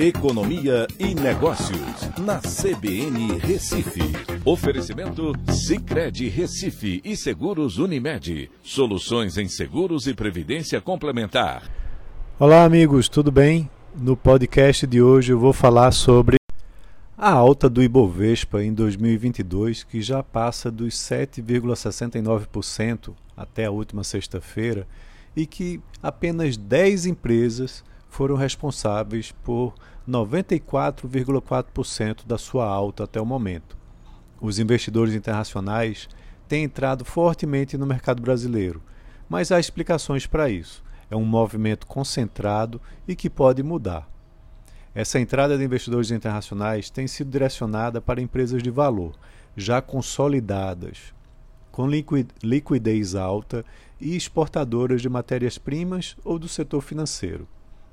Economia e Negócios, na CBN Recife. Oferecimento Cicred Recife e Seguros Unimed. Soluções em seguros e previdência complementar. Olá, amigos, tudo bem? No podcast de hoje eu vou falar sobre a alta do Ibovespa em 2022, que já passa dos 7,69% até a última sexta-feira e que apenas 10 empresas foram responsáveis por 94,4% da sua alta até o momento. Os investidores internacionais têm entrado fortemente no mercado brasileiro, mas há explicações para isso. É um movimento concentrado e que pode mudar. Essa entrada de investidores internacionais tem sido direcionada para empresas de valor, já consolidadas, com liquidez alta e exportadoras de matérias-primas ou do setor financeiro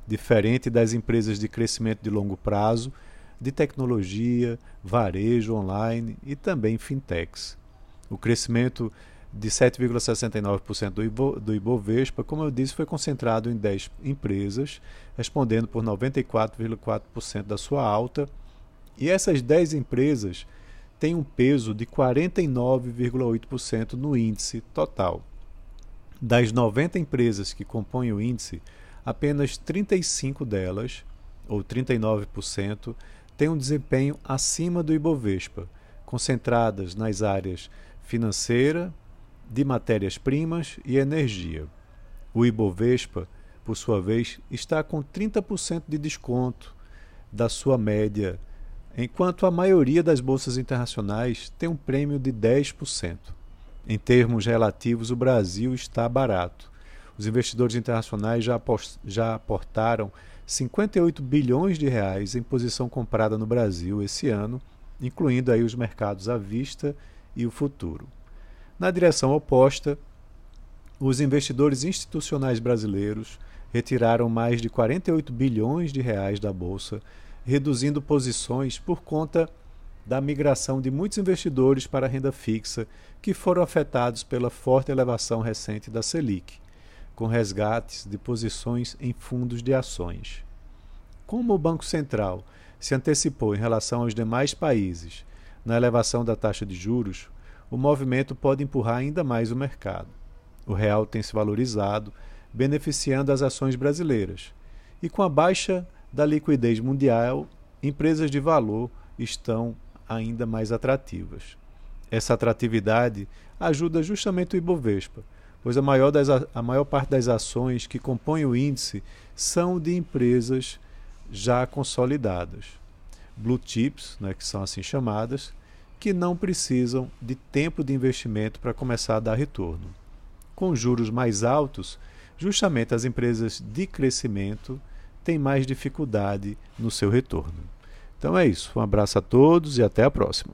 diferente das empresas de crescimento de longo prazo, de tecnologia, varejo online e também fintechs. O crescimento de 7,69% do, Ibo, do Ibovespa, como eu disse, foi concentrado em 10 empresas, respondendo por 94,4% da sua alta. E essas 10 empresas têm um peso de 49,8% no índice total. Das 90 empresas que compõem o índice, apenas 35 delas, ou 39%, têm um desempenho acima do Ibovespa, concentradas nas áreas financeira, de matérias-primas e energia. O Ibovespa, por sua vez, está com 30% de desconto da sua média, enquanto a maioria das bolsas internacionais tem um prêmio de 10%. Em termos relativos, o Brasil está barato. Os investidores internacionais já, já aportaram 58 bilhões de reais em posição comprada no Brasil esse ano, incluindo aí os mercados à vista e o futuro. Na direção oposta, os investidores institucionais brasileiros retiraram mais de 48 bilhões de reais da bolsa, reduzindo posições por conta da migração de muitos investidores para a renda fixa que foram afetados pela forte elevação recente da Selic com resgates de posições em fundos de ações. Como o Banco Central se antecipou em relação aos demais países na elevação da taxa de juros, o movimento pode empurrar ainda mais o mercado. O real tem se valorizado, beneficiando as ações brasileiras. E com a baixa da liquidez mundial, empresas de valor estão ainda mais atrativas. Essa atratividade ajuda justamente o Ibovespa, pois a maior, das, a maior parte das ações que compõem o índice são de empresas já consolidadas. Blue chips, né, que são assim chamadas, que não precisam de tempo de investimento para começar a dar retorno. Com juros mais altos, justamente as empresas de crescimento têm mais dificuldade no seu retorno. Então é isso. Um abraço a todos e até a próxima.